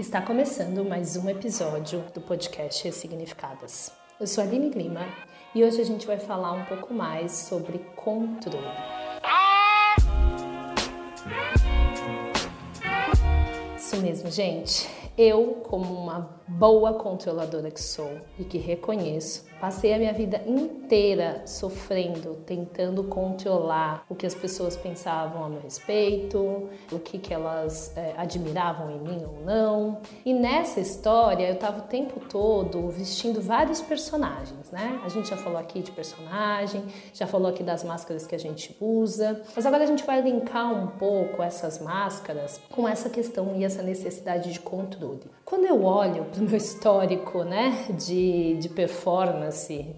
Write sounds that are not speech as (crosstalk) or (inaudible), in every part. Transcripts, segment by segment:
Está começando mais um episódio do podcast Ressignificadas. Eu sou a Aline Lima e hoje a gente vai falar um pouco mais sobre controle. Isso mesmo, gente. Eu, como uma boa controladora que sou e que reconheço, passei a minha vida inteira sofrendo, tentando controlar o que as pessoas pensavam a meu respeito, o que, que elas é, admiravam em mim ou não. E nessa história eu estava o tempo todo vestindo vários personagens, né? A gente já falou aqui de personagem, já falou aqui das máscaras que a gente usa, mas agora a gente vai linkar um pouco essas máscaras com essa questão e essa necessidade de controle. Quando eu olho para o meu histórico né, de, de performance,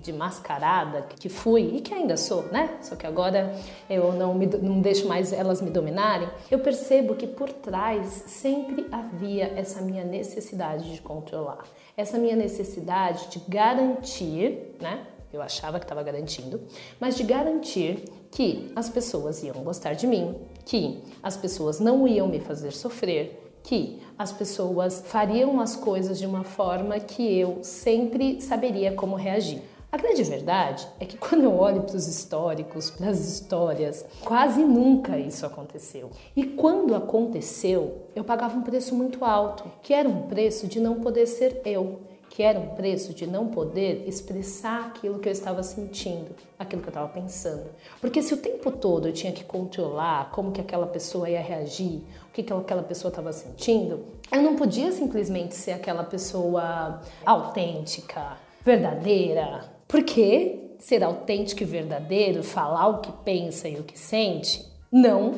de mascarada, que fui e que ainda sou, né? Só que agora eu não, me, não deixo mais elas me dominarem, eu percebo que por trás sempre havia essa minha necessidade de controlar, essa minha necessidade de garantir, né? Eu achava que estava garantindo, mas de garantir que as pessoas iam gostar de mim, que as pessoas não iam me fazer sofrer, que as pessoas fariam as coisas de uma forma que eu sempre saberia como reagir. A grande verdade é que quando eu olho para os históricos, para as histórias, quase nunca isso aconteceu. E quando aconteceu, eu pagava um preço muito alto, que era um preço de não poder ser eu que era um preço de não poder expressar aquilo que eu estava sentindo, aquilo que eu estava pensando. Porque se o tempo todo eu tinha que controlar como que aquela pessoa ia reagir, o que, que aquela pessoa estava sentindo, eu não podia simplesmente ser aquela pessoa autêntica, verdadeira. Porque ser autêntico e verdadeiro, falar o que pensa e o que sente, não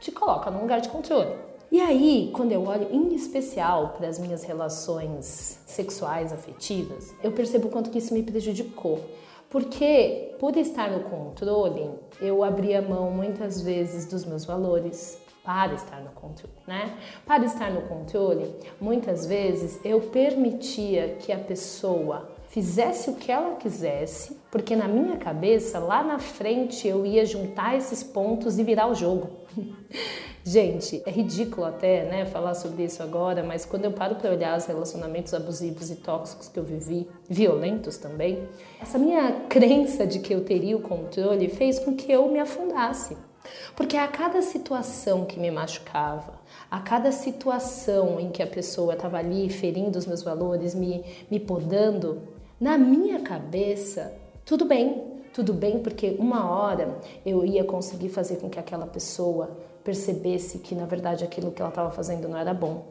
te coloca num lugar de controle. E aí, quando eu olho em especial para as minhas relações sexuais afetivas, eu percebo o quanto que isso me prejudicou. Porque por estar no controle, eu abria mão muitas vezes dos meus valores para estar no controle, né? Para estar no controle, muitas vezes eu permitia que a pessoa fizesse o que ela quisesse, porque na minha cabeça, lá na frente, eu ia juntar esses pontos e virar o jogo. (laughs) Gente, é ridículo até, né, falar sobre isso agora, mas quando eu paro para olhar os relacionamentos abusivos e tóxicos que eu vivi, violentos também, essa minha crença de que eu teria o controle fez com que eu me afundasse. Porque a cada situação que me machucava, a cada situação em que a pessoa estava ali ferindo os meus valores, me, me podando, na minha cabeça, tudo bem, tudo bem, porque uma hora eu ia conseguir fazer com que aquela pessoa percebesse que na verdade aquilo que ela estava fazendo não era bom.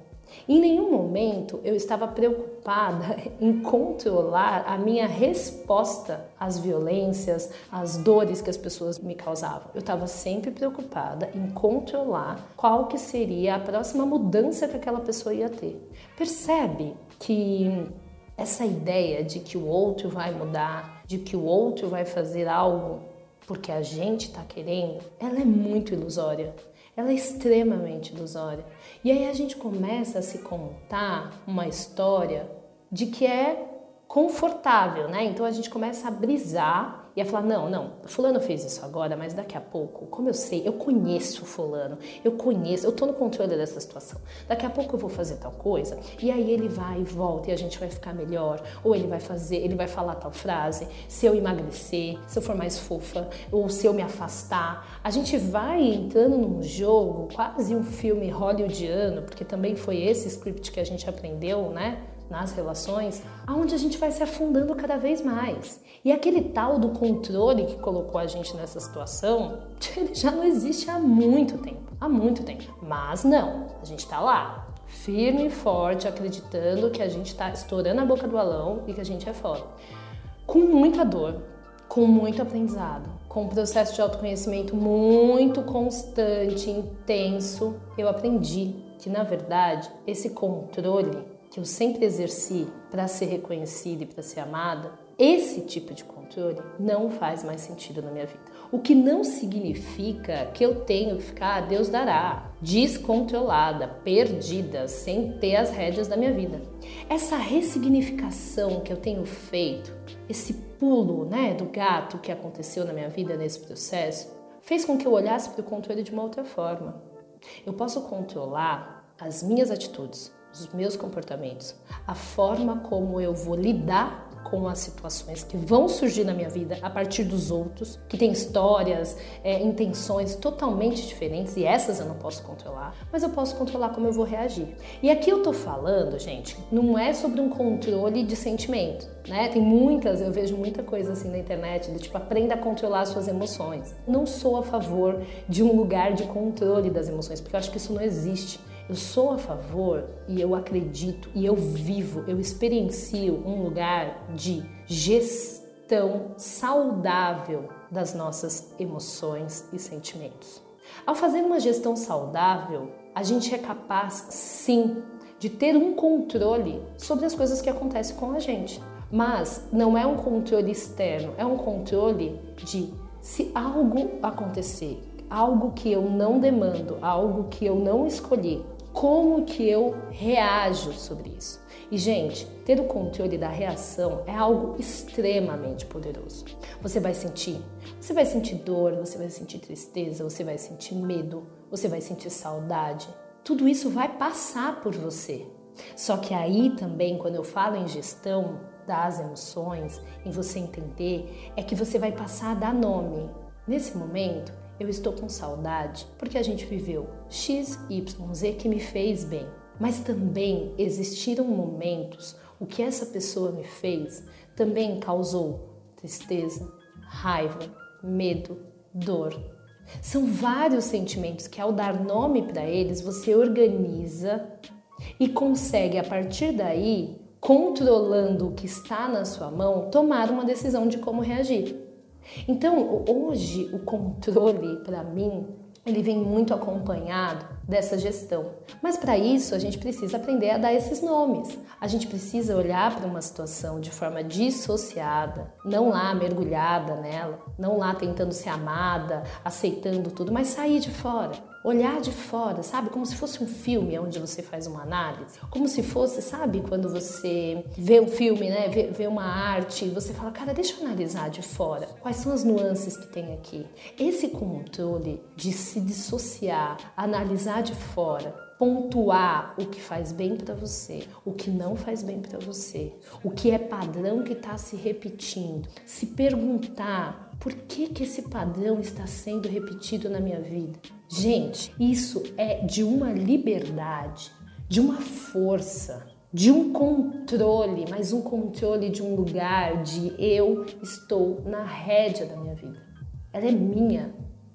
Em nenhum momento eu estava preocupada (laughs) em controlar a minha resposta às violências, às dores que as pessoas me causavam. Eu estava sempre preocupada em controlar qual que seria a próxima mudança que aquela pessoa ia ter. Percebe que essa ideia de que o outro vai mudar, de que o outro vai fazer algo porque a gente está querendo, ela é muito ilusória ela é extremamente ilusória. E aí a gente começa a se contar uma história de que é confortável, né? Então a gente começa a brisar e a falar: não, não, Fulano fez isso agora, mas daqui a pouco, como eu sei, eu conheço Fulano, eu conheço, eu tô no controle dessa situação. Daqui a pouco eu vou fazer tal coisa, e aí ele vai e volta e a gente vai ficar melhor, ou ele vai fazer, ele vai falar tal frase. Se eu emagrecer, se eu for mais fofa, ou se eu me afastar, a gente vai entrando num jogo, quase um filme hollywoodiano, porque também foi esse script que a gente aprendeu, né? Nas relações, aonde a gente vai se afundando cada vez mais. E aquele tal do controle que colocou a gente nessa situação, (laughs) ele já não existe há muito tempo, há muito tempo. Mas não, a gente está lá, firme e forte, acreditando que a gente está estourando a boca do balão e que a gente é foda. Com muita dor, com muito aprendizado, com um processo de autoconhecimento muito constante, intenso, eu aprendi que na verdade esse controle que eu sempre exerci para ser reconhecida e para ser amada, esse tipo de controle não faz mais sentido na minha vida. O que não significa que eu tenho que ficar, Deus dará, descontrolada, perdida, sem ter as rédeas da minha vida. Essa ressignificação que eu tenho feito, esse pulo né, do gato que aconteceu na minha vida nesse processo, fez com que eu olhasse para o controle de uma outra forma. Eu posso controlar as minhas atitudes, os meus comportamentos, a forma como eu vou lidar com as situações que vão surgir na minha vida a partir dos outros, que têm histórias, é, intenções totalmente diferentes e essas eu não posso controlar, mas eu posso controlar como eu vou reagir. E aqui eu tô falando, gente, não é sobre um controle de sentimento, né? Tem muitas, eu vejo muita coisa assim na internet, do tipo aprenda a controlar as suas emoções. Não sou a favor de um lugar de controle das emoções, porque eu acho que isso não existe. Eu sou a favor e eu acredito e eu vivo, eu experiencio um lugar de gestão saudável das nossas emoções e sentimentos. Ao fazer uma gestão saudável, a gente é capaz sim de ter um controle sobre as coisas que acontecem com a gente. Mas não é um controle externo, é um controle de se algo acontecer, algo que eu não demando, algo que eu não escolhi, como que eu reajo sobre isso. E gente, ter o controle da reação é algo extremamente poderoso. Você vai sentir, você vai sentir dor, você vai sentir tristeza, você vai sentir medo, você vai sentir saudade. Tudo isso vai passar por você. Só que aí também, quando eu falo em gestão das emoções, em você entender, é que você vai passar a dar nome. Nesse momento, eu estou com saudade porque a gente viveu X, Y, Z que me fez bem. Mas também existiram momentos o que essa pessoa me fez também causou tristeza, raiva, medo, dor. São vários sentimentos que, ao dar nome para eles, você organiza e consegue, a partir daí, controlando o que está na sua mão, tomar uma decisão de como reagir. Então, hoje o controle para mim, ele vem muito acompanhado dessa gestão. Mas para isso a gente precisa aprender a dar esses nomes. A gente precisa olhar para uma situação de forma dissociada, não lá mergulhada nela, não lá tentando ser amada, aceitando tudo, mas sair de fora olhar de fora, sabe? Como se fosse um filme onde você faz uma análise. Como se fosse, sabe, quando você vê um filme, né? Vê, vê uma arte e você fala, cara, deixa eu analisar de fora. Quais são as nuances que tem aqui? Esse controle de se dissociar, analisar de fora, pontuar o que faz bem para você, o que não faz bem para você, o que é padrão que está se repetindo, se perguntar por que, que esse padrão está sendo repetido na minha vida. Gente, isso é de uma liberdade, de uma força, de um controle, mas um controle de um lugar de eu estou na rédea da minha vida. Ela é minha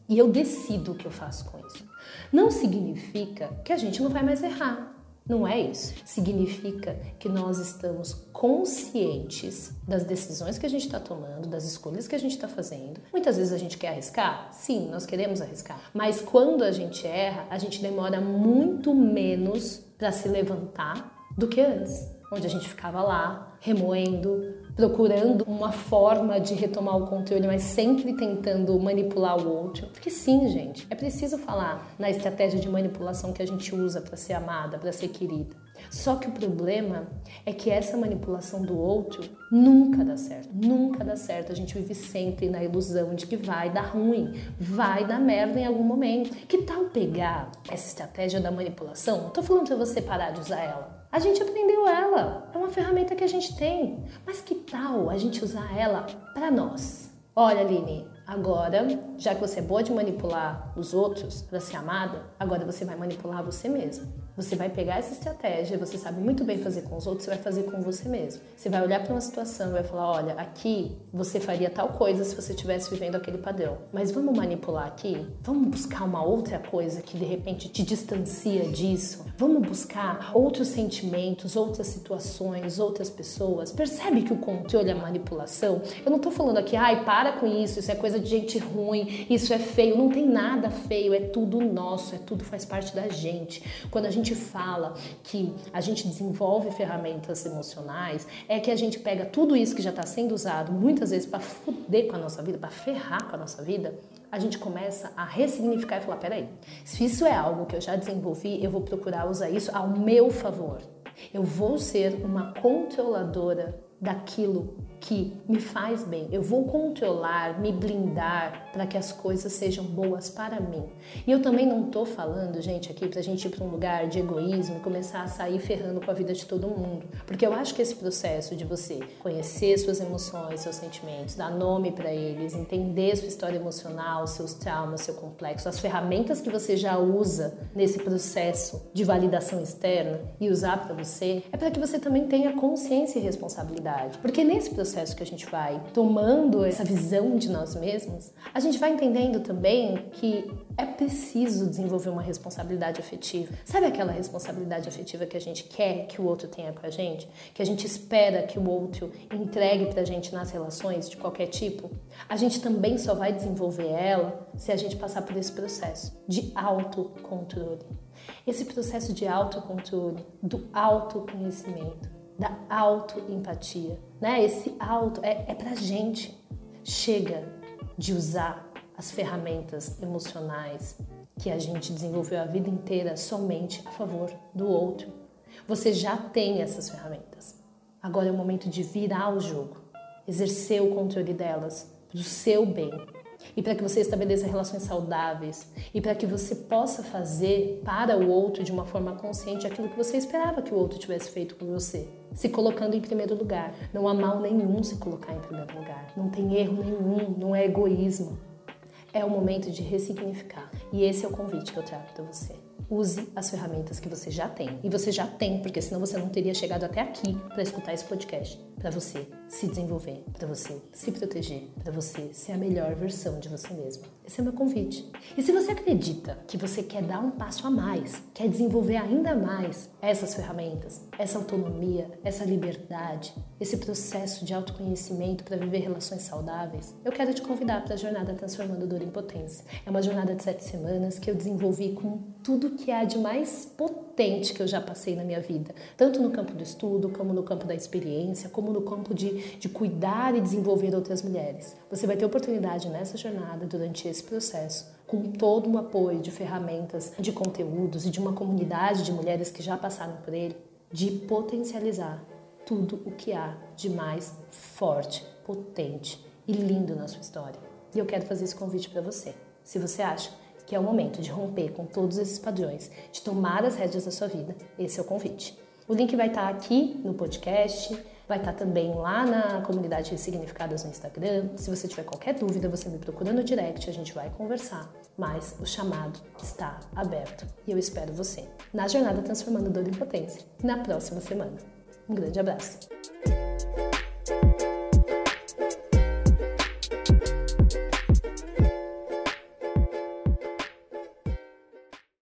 e eu decido o que eu faço com isso. Não significa que a gente não vai mais errar. Não é isso. Significa que nós estamos conscientes das decisões que a gente está tomando, das escolhas que a gente está fazendo. Muitas vezes a gente quer arriscar? Sim, nós queremos arriscar. Mas quando a gente erra, a gente demora muito menos para se levantar do que antes, onde a gente ficava lá remoendo, procurando uma forma de retomar o controle, mas sempre tentando manipular o outro. Porque sim, gente, é preciso falar na estratégia de manipulação que a gente usa para ser amada, para ser querida. Só que o problema é que essa manipulação do outro nunca dá certo, nunca dá certo. A gente vive sempre na ilusão de que vai dar ruim, vai dar merda em algum momento. Que tal pegar essa estratégia da manipulação? Tô falando para você parar de usar ela. A gente aprendeu ela, é uma ferramenta que a gente tem. Mas que tal a gente usar ela para nós? Olha, Aline, agora, já que você é boa de manipular os outros para ser amada, agora você vai manipular você mesma. Você vai pegar essa estratégia, você sabe muito bem fazer com os outros, você vai fazer com você mesmo. Você vai olhar para uma situação e vai falar: olha, aqui você faria tal coisa se você estivesse vivendo aquele padrão. Mas vamos manipular aqui? Vamos buscar uma outra coisa que de repente te distancia disso? Vamos buscar outros sentimentos, outras situações, outras pessoas? Percebe que o controle é manipulação? Eu não estou falando aqui, ai, para com isso, isso é coisa de gente ruim, isso é feio. Não tem nada feio, é tudo nosso, é tudo faz parte da gente. Quando a gente gente fala que a gente desenvolve ferramentas emocionais, é que a gente pega tudo isso que já está sendo usado muitas vezes para foder com a nossa vida, para ferrar com a nossa vida, a gente começa a ressignificar e falar: peraí, se isso é algo que eu já desenvolvi, eu vou procurar usar isso ao meu favor. Eu vou ser uma controladora daquilo que me faz bem. Eu vou controlar, me blindar para que as coisas sejam boas para mim. E eu também não tô falando, gente, aqui pra gente ir para um lugar de egoísmo e começar a sair ferrando com a vida de todo mundo. Porque eu acho que esse processo de você conhecer suas emoções, seus sentimentos, dar nome para eles, entender sua história emocional, seus traumas, seu complexo, as ferramentas que você já usa nesse processo de validação externa e usar para você, é para que você também tenha consciência e responsabilidade. Porque nesse processo processo que a gente vai tomando essa visão de nós mesmos, a gente vai entendendo também que é preciso desenvolver uma responsabilidade afetiva. Sabe aquela responsabilidade afetiva que a gente quer que o outro tenha com a gente? Que a gente espera que o outro entregue pra gente nas relações de qualquer tipo? A gente também só vai desenvolver ela se a gente passar por esse processo de autocontrole. Esse processo de autocontrole, do autoconhecimento da autoempatia, né? Esse auto é, é pra gente. Chega de usar as ferramentas emocionais que a gente desenvolveu a vida inteira somente a favor do outro. Você já tem essas ferramentas. Agora é o momento de virar o jogo, exercer o controle delas para o seu bem, e para que você estabeleça relações saudáveis e para que você possa fazer para o outro de uma forma consciente aquilo que você esperava que o outro tivesse feito por você, se colocando em primeiro lugar. Não há mal nenhum se colocar em primeiro lugar. Não tem erro nenhum, não é egoísmo. É o momento de ressignificar. E esse é o convite que eu trago para você. Use as ferramentas que você já tem. E você já tem, porque senão você não teria chegado até aqui para escutar esse podcast. Para você se desenvolver, para você se proteger, para você ser a melhor versão de você mesmo. Esse é o meu convite. E se você acredita que você quer dar um passo a mais, quer desenvolver ainda mais essas ferramentas, essa autonomia, essa liberdade, esse processo de autoconhecimento para viver relações saudáveis, eu quero te convidar para a jornada Transformando Dor em Potência. É uma jornada de sete semanas que eu desenvolvi com tudo que há de mais potente que eu já passei na minha vida, tanto no campo do estudo, como no campo da experiência, como no campo de, de cuidar e desenvolver outras mulheres. Você vai ter oportunidade nessa jornada durante esse processo, com todo o apoio de ferramentas, de conteúdos e de uma comunidade de mulheres que já passaram por ele, de potencializar tudo o que há de mais forte, potente e lindo na sua história. E eu quero fazer esse convite para você. Se você acha que é o momento de romper com todos esses padrões, de tomar as rédeas da sua vida, esse é o convite. O link vai estar aqui no podcast, Vai estar também lá na comunidade Ressignificadas no Instagram. Se você tiver qualquer dúvida, você me procura no direct, a gente vai conversar. Mas o chamado está aberto e eu espero você na jornada Transformando Dor em Potência na próxima semana. Um grande abraço.